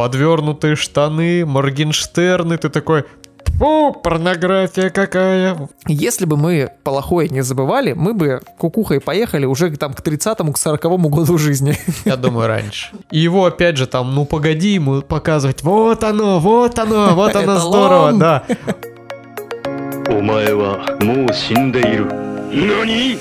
подвернутые штаны, Моргенштерны, ты такой, Фу, порнография какая. Если бы мы плохое не забывали, мы бы кукухой поехали уже там к 30-му, к 40-му году жизни. Я думаю, раньше. И его опять же там, ну погоди ему показывать, вот оно, вот оно, вот оно здорово, да. お前はもう死んでいる何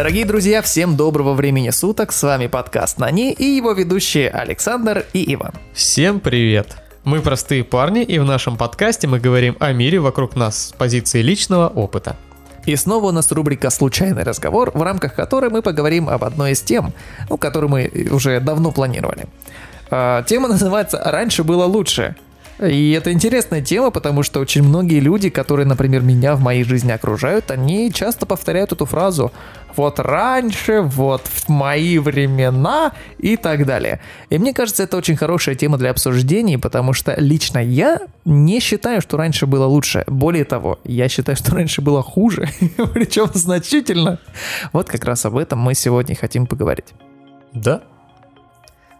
Дорогие друзья, всем доброго времени суток. С вами подкаст Нани и его ведущие Александр и Иван. Всем привет. Мы простые парни, и в нашем подкасте мы говорим о мире вокруг нас с позиции личного опыта. И снова у нас рубрика «Случайный разговор», в рамках которой мы поговорим об одной из тем, ну, которую мы уже давно планировали. А, тема называется «Раньше было лучше». И это интересная тема, потому что очень многие люди, которые, например, меня в моей жизни окружают, они часто повторяют эту фразу «вот раньше», «вот в мои времена» и так далее. И мне кажется, это очень хорошая тема для обсуждений, потому что лично я не считаю, что раньше было лучше. Более того, я считаю, что раньше было хуже, причем значительно. Вот как раз об этом мы сегодня хотим поговорить. Да,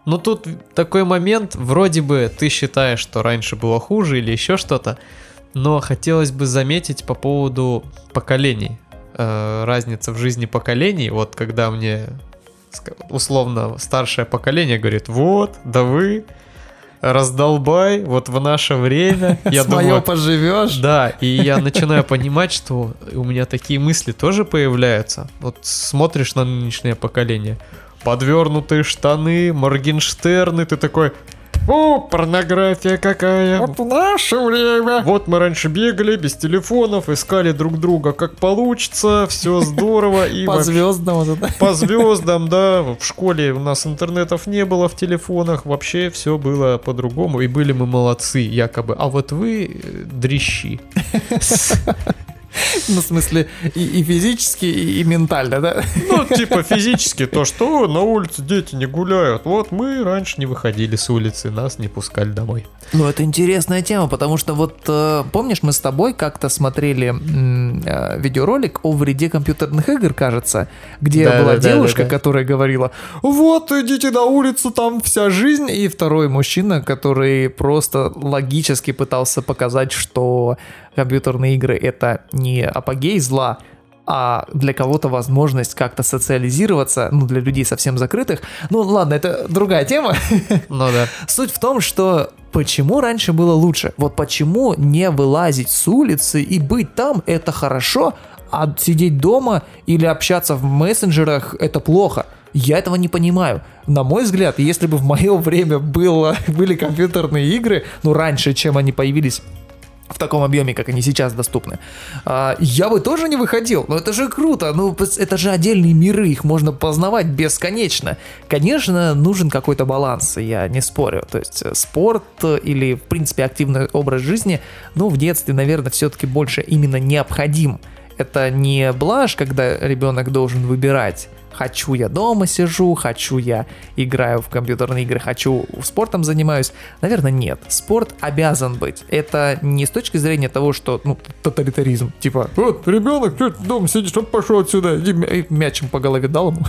ну тут такой момент, вроде бы ты считаешь, что раньше было хуже или еще что-то, но хотелось бы заметить по поводу поколений. Э, разница в жизни поколений, вот когда мне условно старшее поколение говорит, вот, да вы, раздолбай, вот в наше время. Я думаю, поживешь. Да, и я начинаю понимать, что у меня такие мысли тоже появляются. Вот смотришь на нынешнее поколение, подвернутые штаны, Моргенштерны, ты такой, о, порнография какая. Вот в наше время. Вот мы раньше бегали без телефонов, искали друг друга, как получится, все здорово. И по звездам. Вот это. По звездам, да. В школе у нас интернетов не было в телефонах, вообще все было по-другому. И были мы молодцы, якобы. А вот вы э, дрищи. Ну, в смысле, и, и физически, и, и ментально, да? Ну, типа физически то, что на улице дети не гуляют. Вот мы раньше не выходили с улицы, нас не пускали домой. Ну, это интересная тема, потому что вот э, помнишь, мы с тобой как-то смотрели э, видеоролик о вреде компьютерных игр, кажется, где да, была да, девушка, да, да, которая говорила, вот идите на улицу, там вся жизнь, и второй мужчина, который просто логически пытался показать, что компьютерные игры это не апогей зла, а для кого-то возможность как-то социализироваться, ну, для людей совсем закрытых. Ну, ладно, это другая тема. Ну да. Суть в том, что почему раньше было лучше? Вот почему не вылазить с улицы и быть там, это хорошо, а сидеть дома или общаться в мессенджерах, это плохо? Я этого не понимаю. На мой взгляд, если бы в мое время было, были компьютерные игры, ну, раньше, чем они появились в таком объеме, как они сейчас доступны. А, я бы тоже не выходил, но это же круто, ну это же отдельные миры, их можно познавать бесконечно. Конечно, нужен какой-то баланс, я не спорю. То есть э, спорт или, в принципе, активный образ жизни, ну, в детстве, наверное, все-таки больше именно необходим. Это не блажь, когда ребенок должен выбирать Хочу я дома сижу, хочу я играю в компьютерные игры, хочу спортом занимаюсь. Наверное, нет. Спорт обязан быть. Это не с точки зрения того, что, ну, тоталитаризм. Типа, вот, ребенок, что ты дома сидишь, он пошел отсюда. И мячем по голове дал ему.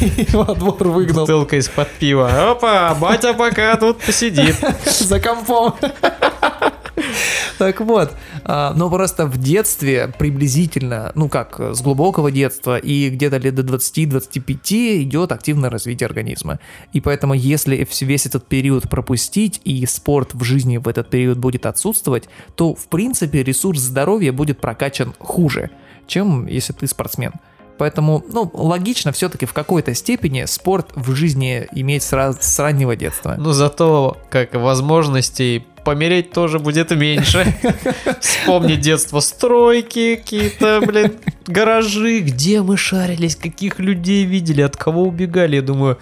И во двор выгнал. Бутылка из-под пива. Опа, батя пока тут посидит. За компом. Так вот, а, но просто в детстве приблизительно, ну как, с глубокого детства и где-то лет до 20-25 идет активное развитие организма. И поэтому если весь этот период пропустить и спорт в жизни в этот период будет отсутствовать, то в принципе ресурс здоровья будет прокачан хуже, чем если ты спортсмен. Поэтому, ну, логично все-таки в какой-то степени спорт в жизни иметь с, раннего детства. Ну, зато как возможностей помереть тоже будет меньше. Вспомнить детство, стройки какие-то, блин, гаражи, где мы шарились, каких людей видели, от кого убегали. Я думаю,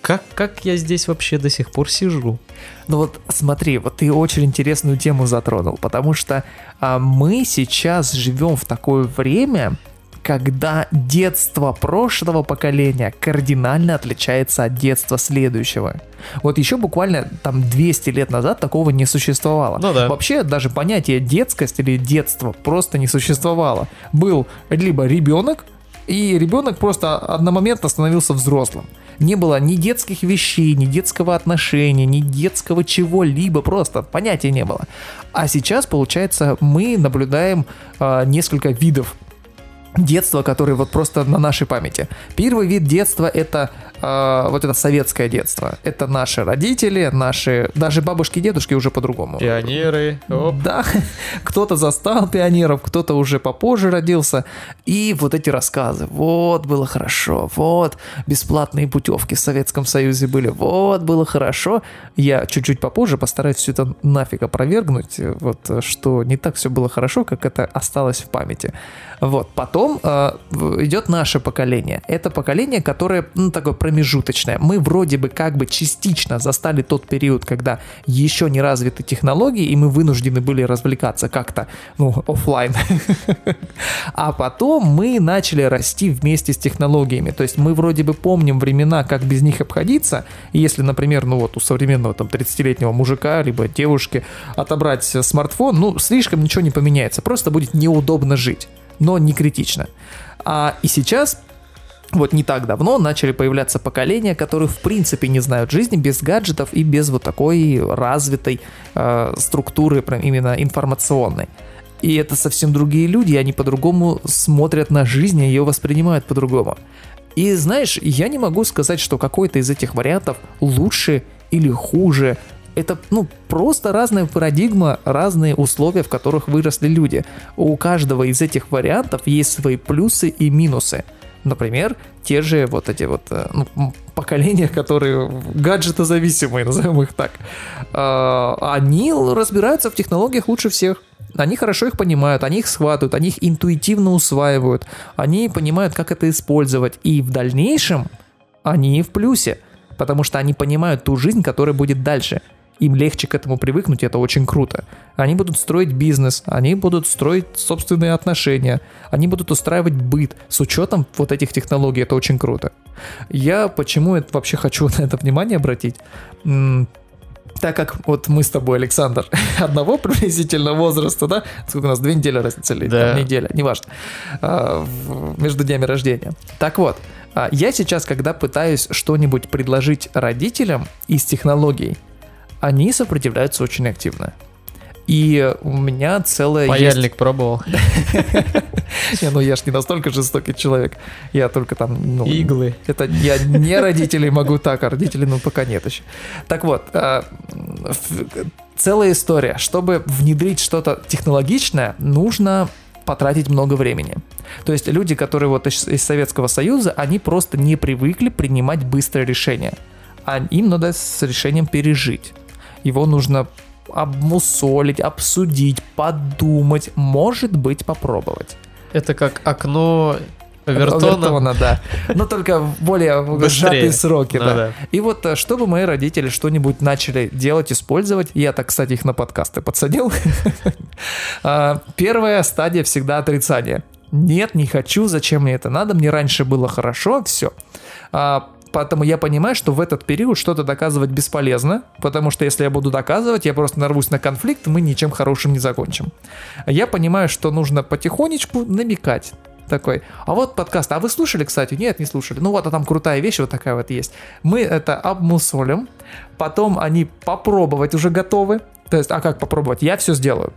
как, как я здесь вообще до сих пор сижу? Ну вот смотри, вот ты очень интересную тему затронул, потому что а, мы сейчас живем в такое время, когда детство прошлого поколения кардинально отличается от детства следующего. Вот еще буквально там 200 лет назад такого не существовало. Ну да. Вообще даже понятие детскость или детство просто не существовало. Был либо ребенок, и ребенок просто одномоментно становился взрослым. Не было ни детских вещей, ни детского отношения, ни детского чего-либо, просто понятия не было. А сейчас, получается, мы наблюдаем а, несколько видов детства, которые вот просто на нашей памяти. Первый вид детства это э, вот это советское детство. Это наши родители, наши даже бабушки и дедушки уже по-другому. Пионеры. Оп. Да, кто-то застал пионеров, кто-то уже попозже родился. И вот эти рассказы. Вот было хорошо, вот бесплатные путевки в Советском Союзе были, вот было хорошо. Я чуть-чуть попозже постараюсь все это нафиг опровергнуть, вот что не так все было хорошо, как это осталось в памяти. Вот, потом э, идет наше поколение. Это поколение, которое, ну, такое промежуточное. Мы вроде бы как бы частично застали тот период, когда еще не развиты технологии, и мы вынуждены были развлекаться как-то, ну, офлайн. А потом мы начали расти вместе с технологиями. То есть мы вроде бы помним времена, как без них обходиться. Если, например, ну вот у современного там 30-летнего мужика, либо девушки отобрать смартфон, ну, слишком ничего не поменяется. Просто будет неудобно жить но не критично. А, и сейчас вот не так давно начали появляться поколения, которые в принципе не знают жизни без гаджетов и без вот такой развитой э, структуры прям именно информационной. И это совсем другие люди, они по-другому смотрят на жизнь и ее воспринимают по-другому. И знаешь, я не могу сказать, что какой-то из этих вариантов лучше или хуже это, ну, просто разная парадигма, разные условия, в которых выросли люди. У каждого из этих вариантов есть свои плюсы и минусы. Например, те же вот эти вот э, ну, поколения, которые гаджетозависимые, назовем их так, э, они разбираются в технологиях лучше всех. Они хорошо их понимают, они их схватывают, они их интуитивно усваивают, они понимают, как это использовать. И в дальнейшем они в плюсе, потому что они понимают ту жизнь, которая будет дальше им легче к этому привыкнуть, и это очень круто. Они будут строить бизнес, они будут строить собственные отношения, они будут устраивать быт с учетом вот этих технологий, это очень круто. Я почему это вообще хочу на это внимание обратить? так как вот мы с тобой, Александр, одного приблизительно возраста, да? Сколько у нас? Две недели разница или да. неделя, неважно. А, между днями рождения. Так вот, а, я сейчас, когда пытаюсь что-нибудь предложить родителям из технологий, они сопротивляются очень активно. И у меня целая Паяльник есть... пробовал. Не, ну я ж не настолько жестокий человек. Я только там... Ну, Иглы. Это я не родителей могу так, а родителей, ну, пока нет еще. Так вот, а, целая история. Чтобы внедрить что-то технологичное, нужно потратить много времени. То есть люди, которые вот из, из Советского Союза, они просто не привыкли принимать быстрое решение. А им надо с решением пережить его нужно обмусолить, обсудить, подумать, может быть, попробовать. Это как окно Вертона. Вертона, да. Но только более Быстрее. сжатые сроки, Ну да. да. И вот, э, чтобы мои родители что-нибудь начали делать, использовать, я так, кстати, их на подкасты подсадил. А, Первая стадия всегда отрицание. Нет, не хочу, зачем мне это надо, мне раньше было хорошо, все. Поэтому я понимаю, что в этот период что-то доказывать бесполезно, потому что если я буду доказывать, я просто нарвусь на конфликт, мы ничем хорошим не закончим. Я понимаю, что нужно потихонечку намекать такой, а вот подкаст, а вы слушали, кстати? Нет, не слушали. Ну вот, а там крутая вещь вот такая вот есть. Мы это обмусолим, потом они попробовать уже готовы. То есть, а как попробовать? Я все сделаю.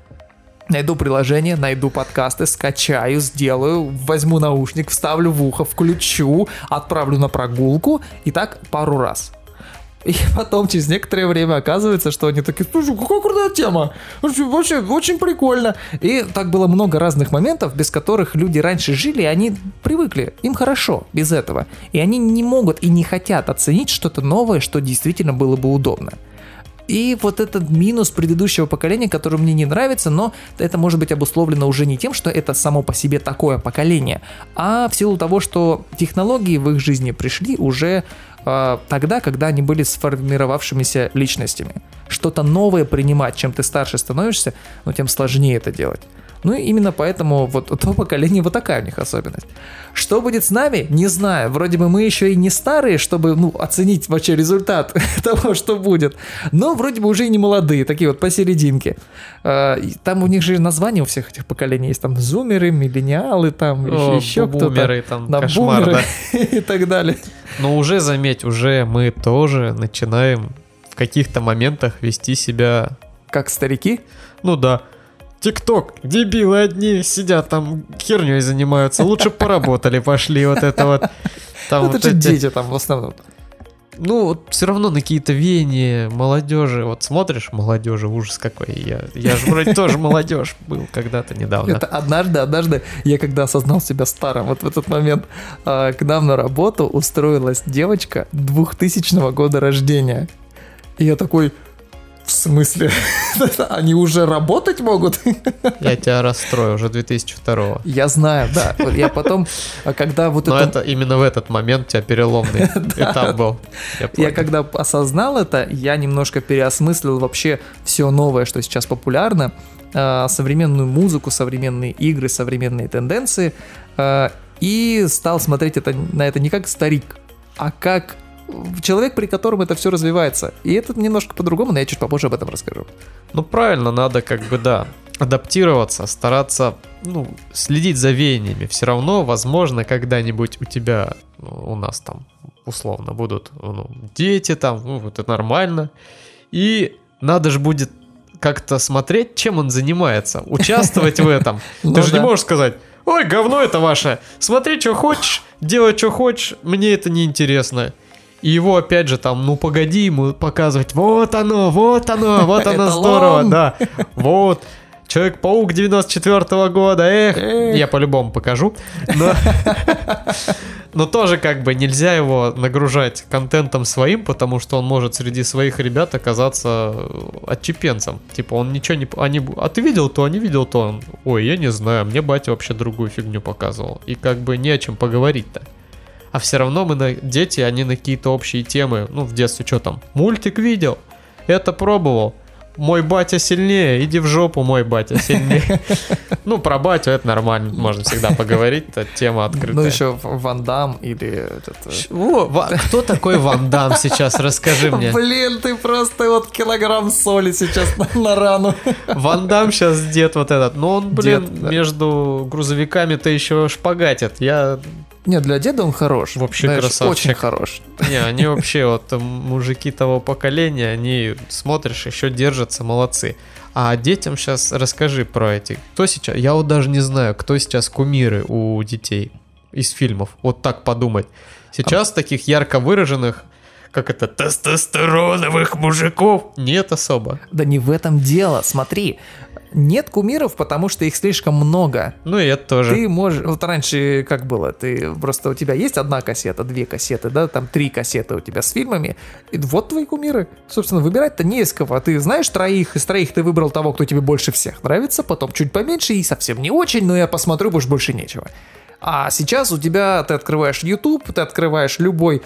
Найду приложение, найду подкасты, скачаю, сделаю, возьму наушник, вставлю в ухо, включу, отправлю на прогулку и так пару раз. И потом через некоторое время оказывается, что они такие, слушай, какая крутая тема, вообще, очень прикольно. И так было много разных моментов, без которых люди раньше жили, и они привыкли, им хорошо без этого. И они не могут и не хотят оценить что-то новое, что действительно было бы удобно. И вот этот минус предыдущего поколения, который мне не нравится, но это может быть обусловлено уже не тем, что это само по себе такое поколение, а в силу того, что технологии в их жизни пришли уже э, тогда, когда они были сформировавшимися личностями. Что-то новое принимать, чем ты старше становишься, но тем сложнее это делать. Ну и именно поэтому вот то поколение вот такая у них особенность. Что будет с нами, не знаю. Вроде бы мы еще и не старые, чтобы ну, оценить вообще результат того, что будет. Но вроде бы уже и не молодые, такие вот посерединке. А, Там у них же названия у всех этих поколений есть. Там зумеры, миллениалы, там О, еще кто-то. бумеры, там Да, кошмар, бумеры да. и так далее. Но уже, заметь, уже мы тоже начинаем в каких-то моментах вести себя, Как старики. ну да, ТикТок, дебилы одни сидят там херней занимаются, лучше поработали, пошли вот это вот. Там Ну, вот это же эти- дети там в основном. Ну, вот все равно на какие-то веяния молодежи. Вот смотришь, молодежи, ужас какой. Я, я же вроде тоже молодежь был когда-то недавно. Это однажды, однажды я когда осознал себя старым, вот в этот момент а, к нам на работу устроилась девочка 2000 года рождения. И я такой, смысле? Они уже работать могут? Я тебя расстрою уже 2002 Я знаю, да. Я потом, когда вот Но это... это именно в этот момент у тебя переломный этап был. Я когда осознал это, я немножко переосмыслил вообще все новое, что сейчас популярно, а, современную музыку, современные игры, современные тенденции, а, и стал смотреть это, на это не как старик, а как человек, при котором это все развивается. И это немножко по-другому, но я чуть попозже об этом расскажу. Ну, правильно, надо как бы, да, адаптироваться, стараться, ну, следить за веяниями. Все равно, возможно, когда-нибудь у тебя, у нас там, условно, будут ну, дети там, ну, это нормально. И надо же будет как-то смотреть, чем он занимается, участвовать в этом. Ну Ты же не можешь сказать, ой, говно это ваше, смотри, что хочешь, делай, что хочешь, мне это не интересно. И его опять же там, ну погоди ему показывать, вот оно, вот оно, вот оно здорово, да, вот. Человек-паук 94 года, эх, Эх. я по-любому покажу. Но, но тоже как бы нельзя его нагружать контентом своим, потому что он может среди своих ребят оказаться э, отчепенцем. Типа он ничего не... Они, а ты видел то, а не видел то? Он, Ой, я не знаю, мне батя вообще другую фигню показывал. И как бы не о чем поговорить-то. А все равно мы на дети, они на какие-то общие темы. Ну, в детстве что там? Мультик видел? Это пробовал. Мой батя сильнее, иди в жопу, мой батя сильнее. Ну, про батю это нормально, можно всегда поговорить, это тема открытая. Ну, еще Ван Дам или э, кто такой Ван Дам сейчас, расскажи мне. Блин, ты просто вот килограмм соли сейчас на, рану. Ван Дам сейчас дед вот этот, но он, блин, между грузовиками-то еще шпагатит. Я, Нет, для деда он хорош. Вообще Знаешь, красавчик. Очень хорош. не, они вообще вот мужики того поколения, они, смотришь, еще держатся, молодцы. А детям сейчас расскажи про эти. Кто сейчас, я вот даже не знаю, кто сейчас кумиры у детей из фильмов. Вот так подумать. Сейчас таких ярко выраженных, как это, тестостероновых мужиков нет особо. Да не в этом дело. Смотри, нет кумиров, потому что их слишком много. Ну и это тоже. Ты можешь... Вот раньше как было? Ты просто... У тебя есть одна кассета, две кассеты, да? Там три кассеты у тебя с фильмами. И вот твои кумиры. Собственно, выбирать-то не из кого. Ты знаешь троих, из троих ты выбрал того, кто тебе больше всех нравится, потом чуть поменьше и совсем не очень, но я посмотрю, больше больше нечего. А сейчас у тебя... Ты открываешь YouTube, ты открываешь любой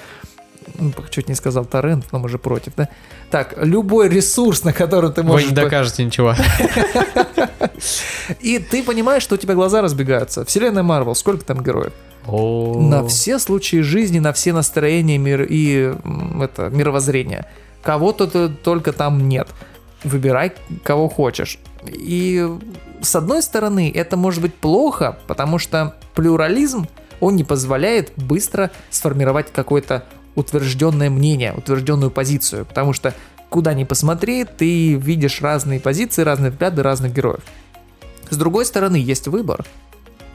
чуть не сказал торрент, но мы же против, да? Так, любой ресурс, на который ты Вы можешь... не по- докажете ничего. И ты понимаешь, что у тебя глаза разбегаются. Вселенная Марвел, сколько там героев? На все случаи жизни, на все настроения мир и это мировоззрения. Кого-то только там нет. Выбирай, кого хочешь. И с одной стороны, это может быть плохо, потому что плюрализм, он не позволяет быстро сформировать какое-то утвержденное мнение, утвержденную позицию. Потому что куда ни посмотри, ты видишь разные позиции, разные взгляды разных героев. С другой стороны, есть выбор.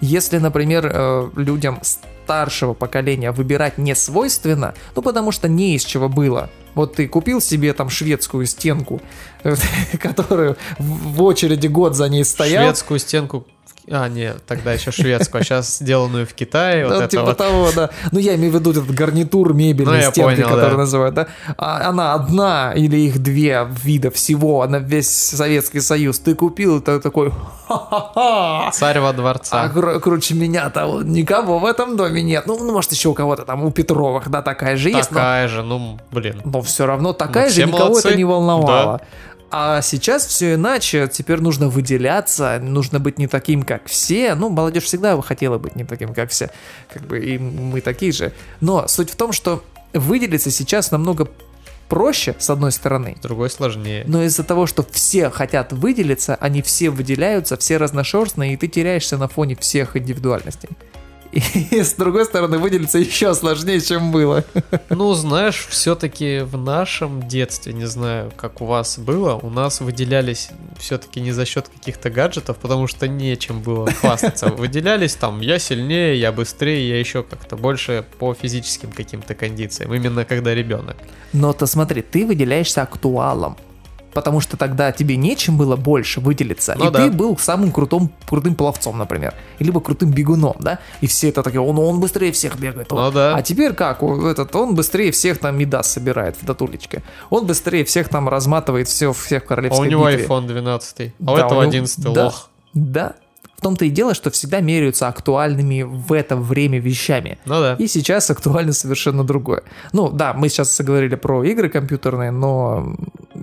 Если, например, э, людям старшего поколения выбирать не свойственно, ну потому что не из чего было. Вот ты купил себе там шведскую стенку, которую в очереди год за ней стоял. Шведскую стенку. А, нет, тогда еще шведскую, а сейчас сделанную в Китае. Ну, Вот это типа вот. того, да. Ну, я имею в виду этот гарнитур мебельной Ну, стенки, понял, которую да. называют, да. А она одна или их две вида всего, она весь Советский Союз. Ты купил, ты такой, ха-ха-ха. Царь во А дворца. кру- круче меня-то вот никого в этом доме нет. Ну, ну, может, еще у кого-то там, у Петровых, да, такая же есть, но, Такая же, ну, блин. но все равно такая Ну, же никого молодцы. это не волновало. А сейчас все иначе, теперь нужно выделяться, нужно быть не таким, как все. Ну, молодежь всегда хотела быть не таким, как все, как бы и мы такие же. Но суть в том, что выделиться сейчас намного проще, с одной стороны, С другой сложнее. но из-за того, что все хотят выделиться, они все выделяются, все разношерстные, и ты теряешься на фоне всех индивидуальностей. И с другой стороны, выделиться еще сложнее, чем было. Ну, знаешь, все-таки в нашем детстве, не знаю, как у вас было, у нас выделялись все-таки не за счет каких-то гаджетов, потому что нечем было хвастаться. Выделялись там, я сильнее, я быстрее, я еще как-то больше по физическим каким-то кондициям, именно когда ребенок. Но то смотри, ты выделяешься актуалом. Потому что тогда тебе нечем было больше выделиться. Ну и да. ты был самым крутым, крутым пловцом, например. Либо крутым бегуном, да? И все это такие, он, он быстрее всех бегает. он». Ну да. А теперь как? Этот, он быстрее всех там Мидас собирает в датулечке. Он быстрее всех там разматывает все, всех в А у королевской него битве. iPhone 12, а у Да, этого него- 11 да, лох. Да. В том-то и дело, что всегда меряются актуальными в это время вещами. Ну да. И сейчас актуально совершенно другое. Ну да, мы сейчас заговорили про игры компьютерные, но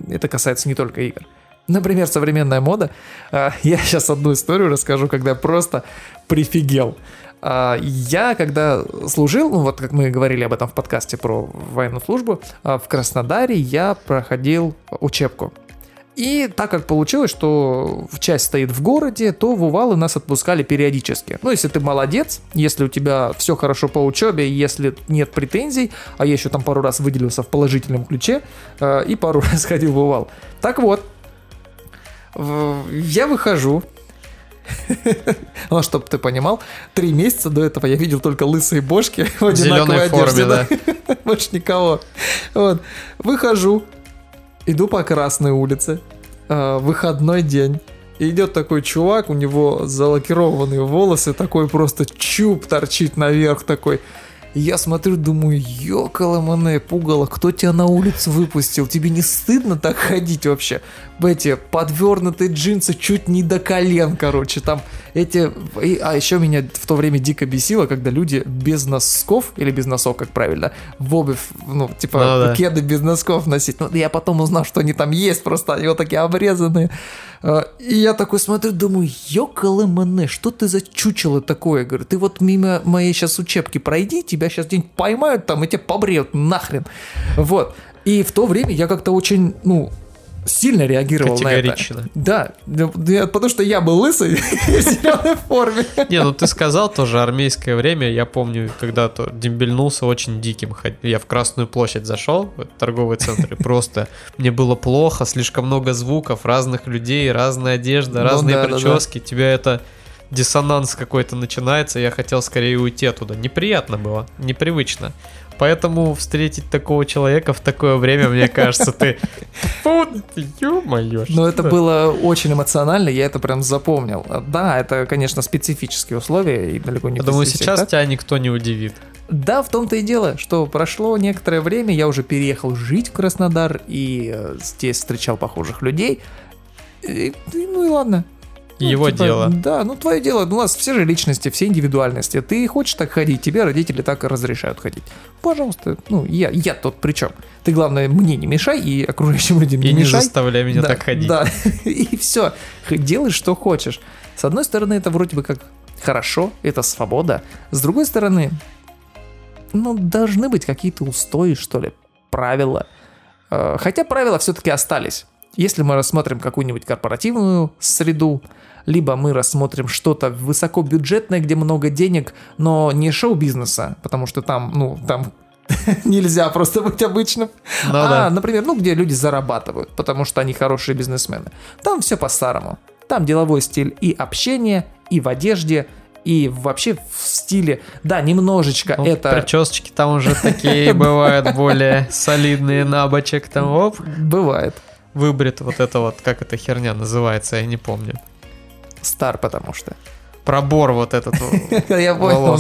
это касается не только игр. Например, современная мода. А, Я сейчас одну историю расскажу, когда просто прифигел. А, Я, когда служил, ну вот как мы говорили об этом в подкасте про военную службу, а, в Краснодаре я проходил учебку. И так как получилось, что часть стоит в городе, то в Увалы нас отпускали периодически. Ну, если ты молодец, если у тебя все хорошо по учебе, если нет претензий, а я еще там пару раз выделился в положительном ключе э, и пару раз ходил в Увал. Так вот, я выхожу. Ну, чтобы ты понимал, три месяца до этого я видел только лысые бошки в одинаковой одежде. да. Больше никого. Вот. Выхожу, иду по Красной улице, э, выходной день. И идет такой чувак, у него залакированные волосы, такой просто чуб торчит наверх такой. И я смотрю, думаю, ёкало пугало, кто тебя на улицу выпустил? Тебе не стыдно так ходить вообще? Эти подвернутые джинсы чуть не до колен, короче, там эти... и- а еще меня в то время дико бесило, когда люди без носков, или без носов, как правильно, в обувь, ну, типа, Ну да. кеды без носков носить. Ну, я потом узнал, что они там есть, просто они вот такие обрезанные. А, И я такой смотрю, думаю, ёкало мне, что ты за чучело такое? Говорю, ты вот мимо моей сейчас учебки пройди, тебя сейчас где-нибудь поймают там и тебя побреют нахрен. Вот. И в то время я как-то очень, ну, сильно реагировал на это. Категорично. Да, я- потому что я был лысый и в зеленой форме. Не, ну ты сказал тоже армейское время. Я помню, когда-то дембельнулся очень диким. Я в Красную площадь зашел, в торговый центр, и просто мне было плохо, слишком много звуков, разных людей, разная одежда, Ну разные прически. Тебя это диссонанс какой-то начинается, я хотел скорее уйти оттуда. Неприятно было, непривычно. Поэтому встретить такого человека в такое время, мне кажется, ты... Фу, ё-моё. Но это было очень эмоционально, я это прям запомнил. Да, это, конечно, специфические условия и далеко не Я думаю, сейчас тебя никто не удивит. Да, в том-то и дело, что прошло некоторое время, я уже переехал жить в Краснодар и э, здесь встречал похожих людей. И- ну и ладно. Ну, Его типа, дело. Да, ну твое дело. У нас все же личности, все индивидуальности. Ты хочешь так ходить, тебе родители так и разрешают ходить. Пожалуйста, ну я, я тут при чем? Ты, главное, мне не мешай и окружающим людям И не не мешай. заставляй меня Да, так ходить. Да, и все. Делай, что хочешь. С одной стороны, это вроде бы как хорошо, это свобода. С другой стороны, ну, должны быть какие-то устои, что ли, правила. Э, Хотя правила все-таки остались. Если мы рассмотрим какую-нибудь корпоративную среду, либо мы рассмотрим что-то высокобюджетное, где много денег, но не шоу-бизнеса, потому что там, ну, там нельзя просто быть обычным. Ну а, да. например, ну, где люди зарабатывают, потому что они хорошие бизнесмены. Там все по-старому. Там деловой стиль и общение, и в одежде, и вообще в стиле. Да, немножечко Ну, это Причесочки там уже такие бывают более солидные на бочек. Там оп, бывает. Выбрит вот это вот, как эта херня называется, я не помню. Стар, потому что. Пробор вот этот. Я понял.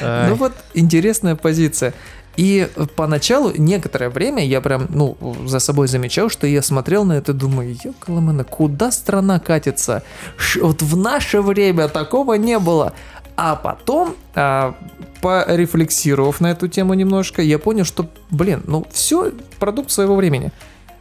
Ну вот интересная позиция. И поначалу, некоторое время, я прям, ну, за собой замечал, что я смотрел на это, думаю, ёкаламена, куда страна катится? Ш- вот в наше время такого не было. А потом, а, порефлексировав на эту тему немножко, я понял, что, блин, ну, все продукт своего времени.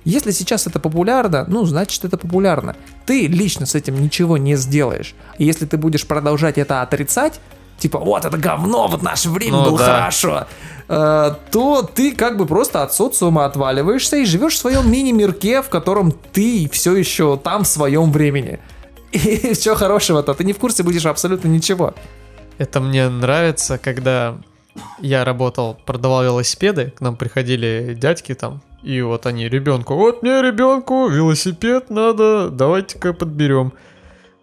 Если сейчас это популярно, ну, значит это популярно. Ты лично с этим ничего не сделаешь. И если ты будешь продолжать это отрицать, типа, вот это говно, вот наше время Ну было да. хорошо, э, то ты как бы просто от социума отваливаешься и живешь в своем мини-мирке, в котором ты все еще там в своем времени. И что хорошего-то? Ты не в курсе будешь абсолютно ничего. Это мне нравится, когда я работал, продавал велосипеды, к нам приходили дядьки там, и вот они ребенку, вот мне ребенку велосипед надо, давайте-ка подберем.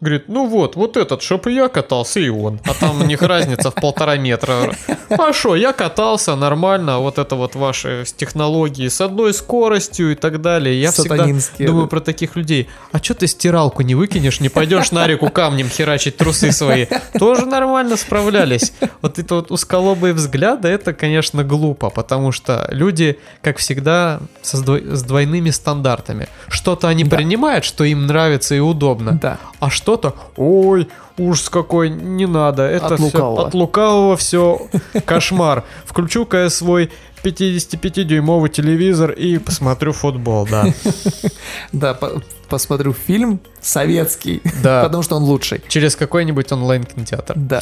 Говорит, ну вот, вот этот, чтоб и я катался, и он. А там у них разница в полтора метра. А что, я катался нормально, а вот это вот ваши технологии с одной скоростью и так далее. Я всегда думаю да. про таких людей. А что ты стиралку не выкинешь, не пойдешь на реку камнем херачить трусы свои? Тоже нормально справлялись. Вот это вот усколобые взгляды, это, конечно, глупо, потому что люди, как всегда, со с двойными стандартами. Что-то они Да. принимают, что им нравится и удобно, Да. а что-то, ой, ужас какой, не надо, это От всё- лукавого. от лукавого все кошмар. Включу-ка я свой 55-дюймовый телевизор и посмотрю футбол, да. Да, по- посмотрю фильм советский, Да. потому что он лучший. Через какой-нибудь онлайн-кинотеатр. Да.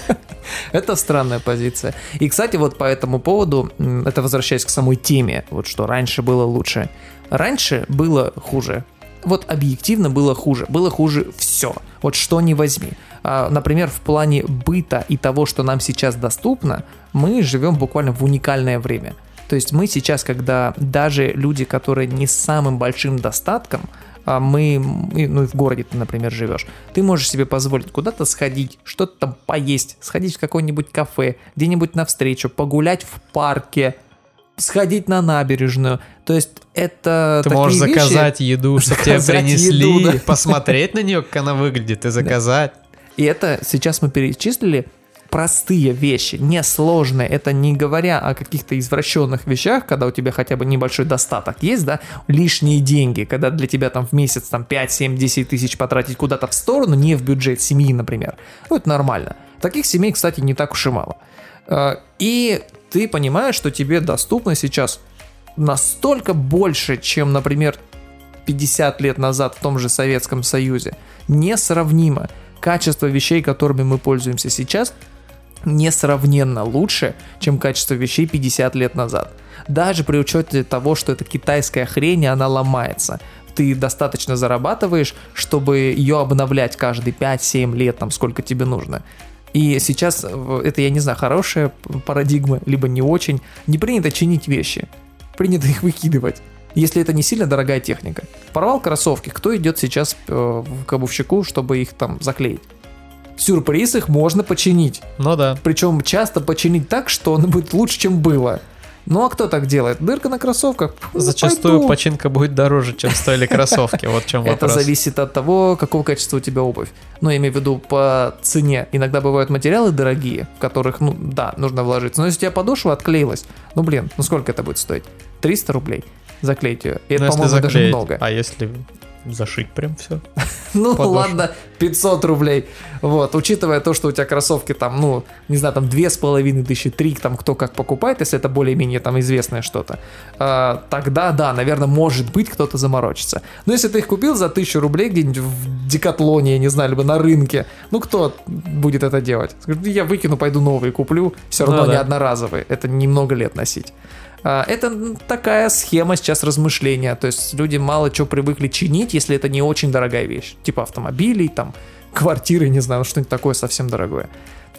Это странная позиция. И, кстати, вот по этому поводу, это возвращаясь к самой теме, вот что раньше было лучше. Раньше было хуже. Вот объективно было хуже. Было хуже все. Вот что не возьми. А, Например, в плане быта и того, что нам сейчас доступно, мы живем буквально в уникальное время. То есть мы сейчас, когда даже люди, которые не с самым большим достатком, а мы, ну и в городе ты, например, живешь, ты можешь себе позволить куда-то сходить, что-то там поесть, сходить в какое-нибудь кафе, где-нибудь навстречу, погулять в парке, сходить на набережную. То есть это Ты можешь вещи- заказать еду, чтобы тебе принесли, еду, да. посмотреть на нее, как она выглядит, и заказать. И это сейчас мы перечислили простые вещи, несложные. Это не говоря о каких-то извращенных вещах, когда у тебя хотя бы небольшой достаток есть, да, лишние деньги, когда для тебя там в месяц там 5, 7, 10 тысяч потратить куда-то в сторону, не в бюджет семьи, например. Ну, это нормально. Таких семей, кстати, не так уж и мало. Э, И ты понимаешь, что тебе доступно сейчас настолько больше, чем, например, 50 лет назад в том же Советском Союзе. Несравнимо. Качество вещей, которыми мы пользуемся сейчас, несравненно лучше, чем качество вещей 50 лет назад. Даже при учете того, что это китайская хрень, она ломается. Ты достаточно зарабатываешь, чтобы ее обновлять каждые 5-7 лет, там сколько тебе нужно. И сейчас, э, это, я не знаю, хорошая парадигма, либо не очень, не принято чинить вещи. Принято их выкидывать. Если это не сильно дорогая техника. Порвал кроссовки, кто идет сейчас э, к обувщику, чтобы их там заклеить? Сюрприз их можно починить. Ну да. Причем часто починить так, что оно будет лучше, чем было. Ну а кто так делает? Дырка на кроссовках? Ну, Зачастую пойду. починка будет дороже, чем стоили кроссовки. Вот в чем Это вопрос. зависит от того, какого качества у тебя обувь. Ну, я имею в виду по цене. Иногда бывают материалы дорогие, в которых, ну, да, нужно вложиться. Но если у тебя подошва отклеилась, ну, блин, ну сколько это будет стоить? 300 рублей заклеить ее. И Ну, это, по-моему, даже много. А если зашить прям все? Ну подошву. ладно, 500 рублей. Вот, учитывая то, что у тебя кроссовки там, ну, не знаю, там две с половиной тысячи, три, там кто как покупает, если это более-менее там известное что-то, а, тогда да, наверное, может быть кто-то заморочится. Но если ты их купил за тысячу рублей где-нибудь в Декатлоне, я не знаю, либо на рынке, ну кто будет это делать? Скажет, я выкину, пойду новые куплю, все равно Ну они да. одноразовые, это немного лет носить. А, Это м, такая схема сейчас размышления. То есть люди мало чего привыкли чинить, если это не очень дорогая вещь. Типа автомобилей, там, квартиры, не знаю, что-нибудь такое совсем дорогое.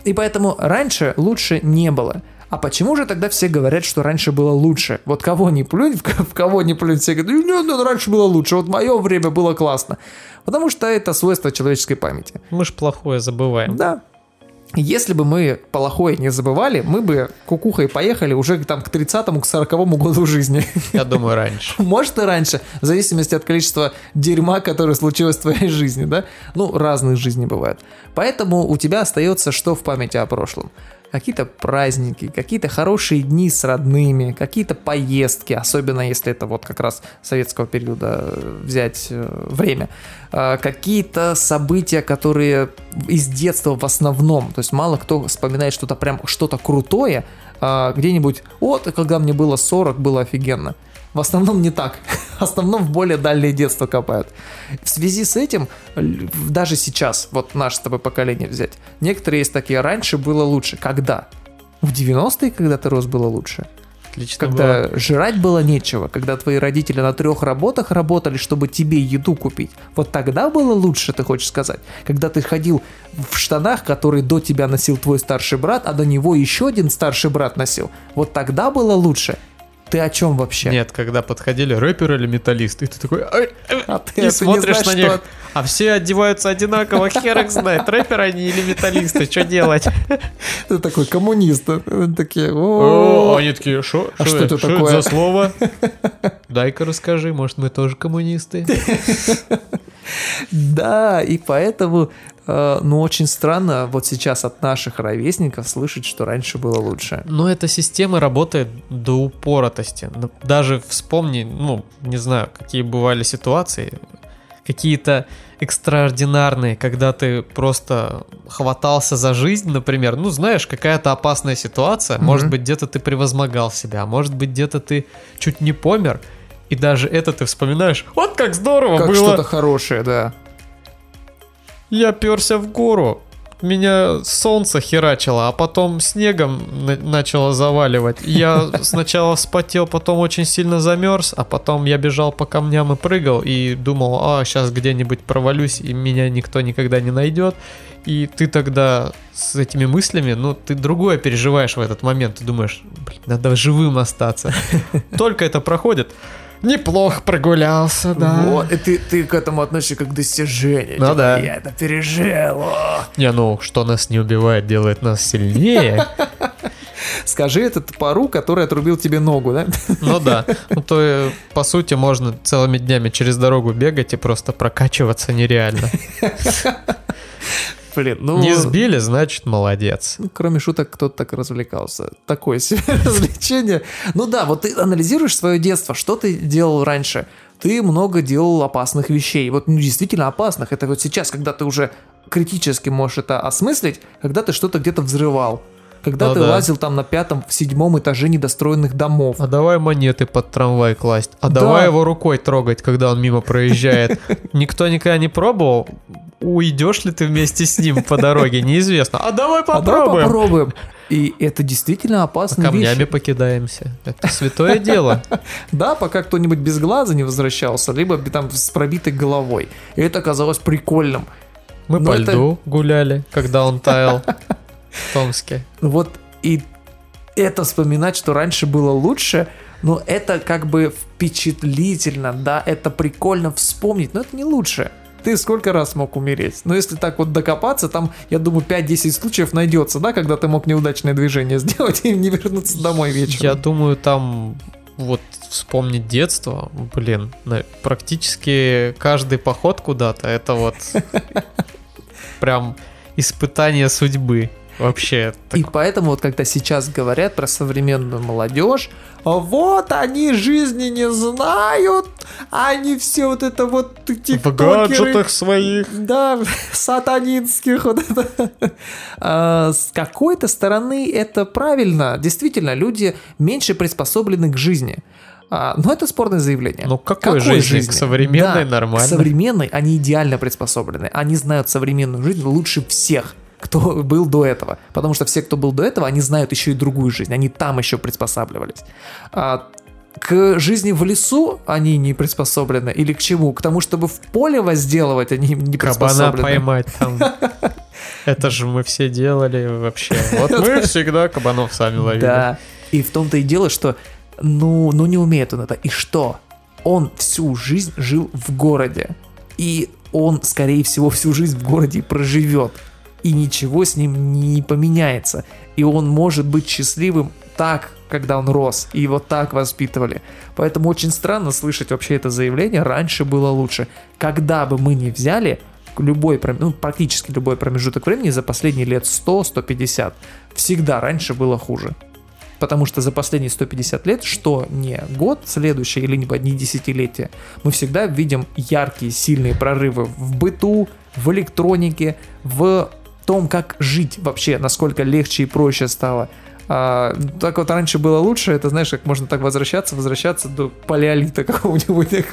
И поэтому раньше лучше не было. А почему же тогда все говорят, что раньше было лучше? Вот кого не плюнь, в ко- в кого не плюнь, все говорят, нет, нет, раньше было лучше, вот мое время было классно. Потому что это свойство человеческой памяти. Мы ж плохое забываем. Да. Если бы мы плохое не забывали, мы бы кукухой поехали уже там к 30-му, к 40-му году жизни. Я думаю, раньше. Может и раньше, в зависимости от количества дерьма, которое случилось в твоей жизни, да? Ну, разных жизней бывает. Поэтому у тебя остается что в памяти о прошлом? Какие-то праздники, какие-то хорошие дни с родными, какие-то поездки, особенно если это вот как раз советского периода э, взять э, время, А, какие-то события, которые из детства в основном, то есть мало кто вспоминает что-то прям что-то крутое, где-нибудь, вот, когда мне было 40, было офигенно. В основном не так. В основном в более дальнее детство копают. В связи с этим, даже сейчас, вот наше с тобой поколение взять, некоторые есть такие, раньше было лучше. Когда? В 90-е, когда ты рос, было лучше. Отлично Когда было. жрать было нечего, когда твои родители на трех работах работали, чтобы тебе еду купить. Вот тогда было лучше, ты хочешь сказать? Когда ты ходил в штанах, которые до тебя носил твой старший брат, а до него еще один старший брат носил. Вот тогда было лучше. Ты о чем вообще? Нет, когда подходили рэпер или металлист, и ты такой, А ты- и ты смотришь не знаешь, на них, что- а все одеваются одинаково, хер их знает, рэперы они или металлисты, что делать? Ты такой коммунист. Такие, о, они такие, что А что это такое?» за слово? Дай-ка расскажи, может мы тоже коммунисты? Да, и поэтому, э, ну, очень странно вот сейчас от наших ровесников слышать, что раньше было лучше. Но эта система работает до упоротости. Ну, Даже вспомни, ну, не знаю, какие бывали ситуации, какие-то экстраординарные, когда ты просто хватался за жизнь, например, ну, знаешь, какая-то опасная ситуация, Мгм. может быть, где-то ты превозмогал себя, может быть, где-то ты чуть не помер, и даже это ты вспоминаешь, вот как здорово Как было, что-то хорошее, да. Я перся в гору, меня солнце херачило, а потом снегом на- начало заваливать. Я сначала вспотел, потом очень сильно замерз, а потом я бежал по камням и прыгал, и думал, а, сейчас где-нибудь провалюсь, и меня никто никогда не найдет. И ты тогда с этими мыслями, ну, ты другое переживаешь в этот момент. Ты думаешь, блин, надо живым остаться. Только это проходит. Неплохо прогулялся, да. Вот, и ты, ты к этому относишься как к достижению. Ну Типа, да. Я это пережил. о. Не, ну, что нас не убивает, делает нас сильнее. Скажи это топору, который отрубил тебе ногу, да? Ну да. Ну то, э, по сути, можно целыми днями через дорогу бегать и просто прокачиваться нереально. Блин, ну... Не сбили, значит, молодец. Ну, кроме шуток, кто-то так развлекался. Такое себе развлечение. Ну да, вот ты анализируешь свое детство, что ты делал раньше. Ты много делал опасных вещей. Вот ну, действительно опасных. Это вот сейчас, когда ты уже критически можешь это осмыслить, когда ты что-то где-то взрывал. Когда Ну ты да. лазил там на пятом, в седьмом этаже недостроенных домов. А давай монеты под трамвай класть. А Да. давай его рукой трогать, когда он мимо проезжает. Никто никогда не пробовал. Уйдешь ли ты вместе с ним по дороге, неизвестно. А давай А давай попробуем. попробуем. И это действительно опасные Камнями вещи. покидаемся. Это святое дело. Да, пока кто-нибудь без глаза не возвращался, либо там с пробитой головой. И это оказалось прикольным. Мы Но по это- льду гуляли, когда он таял в Томске. Вот и это вспоминать, что раньше было лучше, но это как бы впечатлительно, да, это прикольно вспомнить, но это не лучше. Ты сколько раз мог умереть? Но если так вот докопаться, там, я думаю, 5-10 случаев найдется, да, когда ты мог неудачное движение сделать и не вернуться домой вечером. Я думаю, там вот вспомнить детство, блин, практически каждый поход куда-то, это вот прям испытание судьбы. Вообще, И поэтому вот когда сейчас говорят про современную молодежь, «А вот они жизни не знают, они все вот это вот в тиктокеры, гаджетах своих. Да, сатанинских вот это. А, С какой-то стороны это правильно. Действительно, люди меньше приспособлены к жизни. А, Но это спорное заявление. Ну, к какой жизни? К современной Да, нормально. К современной они идеально приспособлены. Они знают современную жизнь лучше всех кто был до этого. Потому что все, кто был до этого, они знают еще и другую жизнь. Они там еще приспосабливались. А, к жизни в лесу они не приспособлены. Или к чему? К тому, чтобы в поле возделывать они не Кабана приспособлены. поймать там. Это же мы все делали вообще. Вот мы всегда кабанов сами ловили. Да. И в том-то и дело, что ну, ну не умеет он это. И что? Он всю жизнь жил в городе. И он, скорее всего, всю жизнь в городе проживет. И ничего с ним не поменяется. И он может быть счастливым так, когда он рос. И его так воспитывали. Поэтому очень странно слышать вообще это заявление. Раньше было лучше. Когда бы мы ни взяли любой, ну, практически любой промежуток времени за последние лет 100-150, всегда раньше было хуже. Потому что за последние 150 лет, что не год следующий или не не десятилетие, мы всегда видим яркие, сильные прорывы в быту, в электронике, в том, как жить вообще, насколько легче и проще стало. А, так вот раньше было лучше, это знаешь, как можно так возвращаться, возвращаться до палеолита какого-нибудь.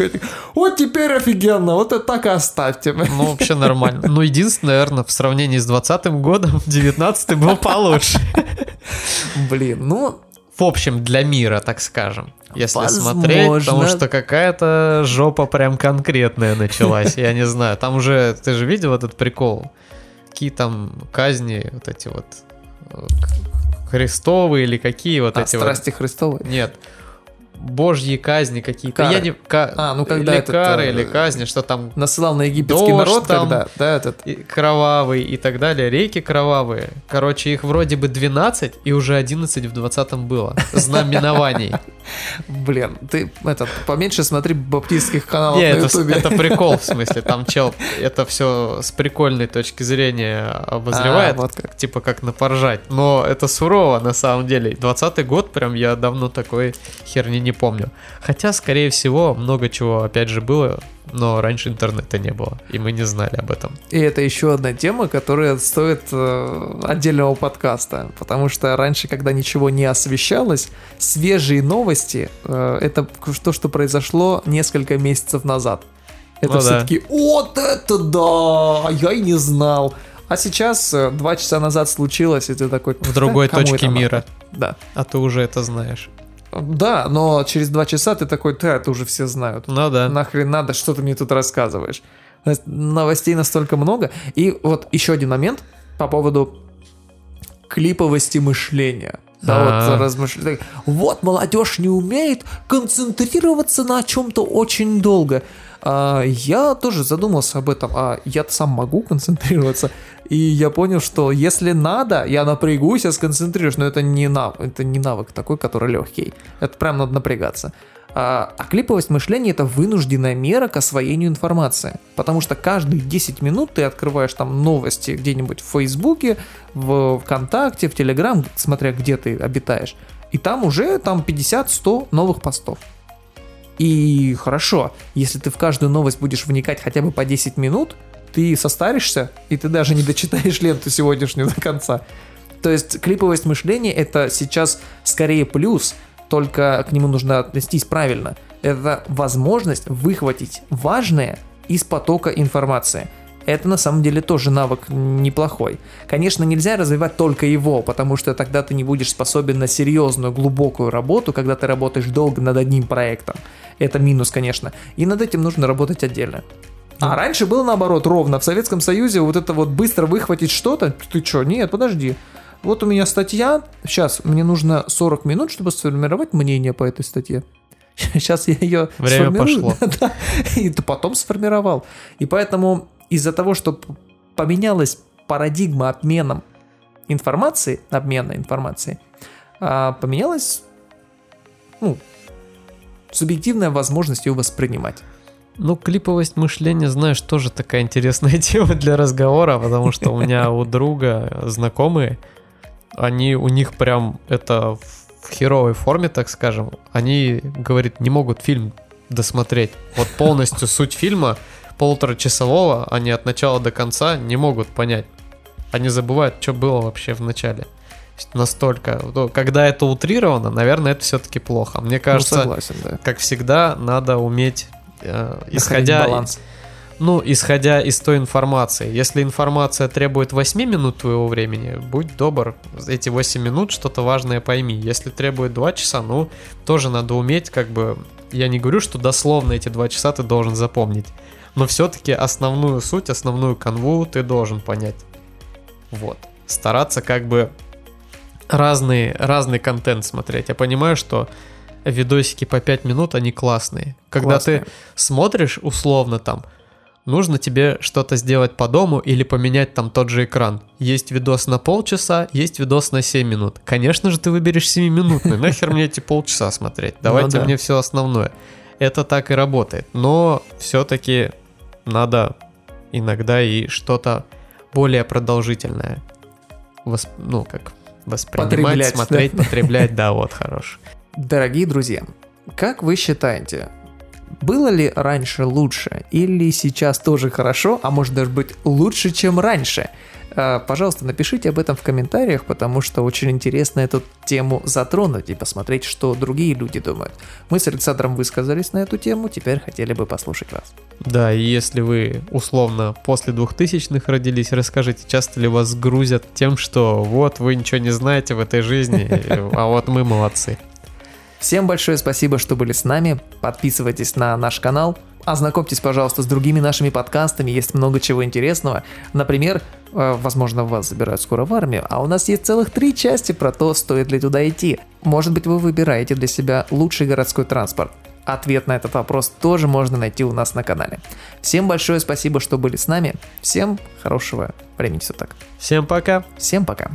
Вот теперь офигенно, вот это так и оставьте. Ну, вообще нормально. Ну, единственное, наверное, в сравнении с 20 годом, 19 был получше. Блин, ну, В общем, для мира, так скажем. Если Возможно. смотреть, потому что какая-то жопа прям конкретная началась. Я не знаю. Там уже, ты же видел этот прикол? Какие там казни, вот эти вот э, христовые или какие вот а, эти вот. страсти Христовой. Нет. Божьи казни какие-то. Кары. Я не... ка- А, ну, когда или этот, кары, э, или казни, что там Насылал на египетский Дождь народ там. тогда, да, этот. и кровавый и так далее, реки кровавые. Короче, их вроде бы 12, и уже 11 в 20 было. Знаменований. Блин, ты этот, поменьше смотри баптистских каналов Не, на это, ютубе. это прикол, в смысле, там чел это все с прикольной точки зрения обозревает, А, вот как. типа как на поржать. Но это сурово на самом деле. 20 год прям я давно такой херни не помню. Хотя, скорее всего, много чего опять же было, но раньше интернета не было, и мы не знали об этом. И это еще одна тема, которая стоит э, отдельного подкаста, потому что раньше, когда ничего не освещалось, свежие новости э, это то, что произошло несколько месяцев назад. Это Ну все да. вот это да, я и не знал. А сейчас э, два часа назад случилось, и ты такой... В другой «Да, кому точке это надо?» мира. Да. А ты уже это знаешь. Да, но через два часа ты такой, да, это уже все знают. Ну да. Нахрен надо, что ты мне тут рассказываешь? Новостей настолько много. И вот еще один момент по поводу клиповости мышления. Да, А. вот размышлять. Вот молодежь не умеет концентрироваться на чем-то очень долго. А, я тоже задумался об этом. А я сам могу концентрироваться. И я понял, что если надо, я напрягусь, я сконцентрируюсь. Но это не навык, это не навык такой, который легкий. Это прям надо напрягаться. А, клиповость мышления это вынужденная мера к освоению информации. Потому что каждые 10 минут ты открываешь там новости где-нибудь в Фейсбуке, в ВКонтакте, в Телеграм, смотря где ты обитаешь. И там уже там 50-100 новых постов. И хорошо, если ты в каждую новость будешь вникать хотя бы по 10 минут, ты состаришься, и ты даже не дочитаешь ленту сегодняшнюю до конца. То есть клиповость мышления это сейчас скорее плюс, только к нему нужно отнестись правильно. Это возможность выхватить важное из потока информации. Это на самом деле тоже навык неплохой. Конечно, нельзя развивать только его, потому что тогда ты не будешь способен на серьезную, глубокую работу, когда ты работаешь долго над одним проектом. Это минус, конечно. И над этим нужно работать отдельно. А раньше было наоборот ровно. В Советском Союзе вот это вот быстро выхватить что-то. Ты что? Нет, подожди. Вот у меня статья. Сейчас мне нужно 40 минут, чтобы сформировать мнение по этой статье. Сейчас я ее Время сформирую. пошло. Да, и потом сформировал. И поэтому из-за того, что поменялась парадигма обмена информации, обмена информацией, а, поменялась ну, субъективная возможность ее воспринимать. Ну, клиповость мышления, знаешь, тоже такая интересная тема для разговора, потому что у меня у друга знакомые, они, у них прям это в херовой форме, так скажем, они, говорит, не могут фильм досмотреть. Вот полностью суть фильма полуторачасового они от начала до конца не могут понять. Они забывают, что было вообще в начале. Настолько. Ну, Когда это утрировано, наверное, это все-таки плохо. Мне Ну, кажется, согласен, да. как всегда, надо уметь, э, исходя, баланс. Ну, исходя из той информации. Если информация требует 8 минут твоего времени, будь добр, эти 8 минут что-то важное пойми. Если требует 2 часа, ну, тоже надо уметь, как бы, я не говорю, что дословно эти 2 часа ты должен запомнить, но все-таки основную суть, основную канву ты должен понять. Вот. Стараться как бы разный, разный контент смотреть. Я понимаю, что видосики по 5 минут, они классные. Когда Классные. ты смотришь условно там, нужно тебе что-то сделать по дому или поменять там тот же экран. Есть видос на полчаса, есть видос на 7 минут. Конечно же, ты выберешь 7-минутный. Нахер мне эти полчаса смотреть? Давайте да. мне все основное. Это так и работает. Но все-таки надо иногда и что-то более продолжительное. Восп- Ну, как воспринимать, Потреблять, смотреть, да. потреблять, да, вот, хорош. Дорогие друзья, как вы считаете, Было ли раньше лучше? Или сейчас тоже хорошо, а может даже быть лучше, чем раньше? Э, Пожалуйста, напишите об этом в комментариях, потому что очень интересно эту тему затронуть и посмотреть, что другие люди думают. Мы с Александром высказались на эту тему, теперь хотели бы послушать вас. Да, и если вы условно после 2000-х родились, расскажите, часто ли вас грузят тем, что вот вы ничего не знаете в этой жизни, а вот мы молодцы. Всем большое спасибо, что были с нами. Подписывайтесь на наш канал. Ознакомьтесь, пожалуйста, с другими нашими подкастами. Есть много чего интересного. Например, э, возможно, вас забирают скоро в армию, а у нас есть целых три части про то, стоит ли туда идти. Может быть, вы выбираете для себя лучший городской транспорт. Ответ на этот вопрос тоже можно найти у нас на канале. Всем большое спасибо, что были с нами. Всем хорошего времени суток. Всем пока! Всем пока.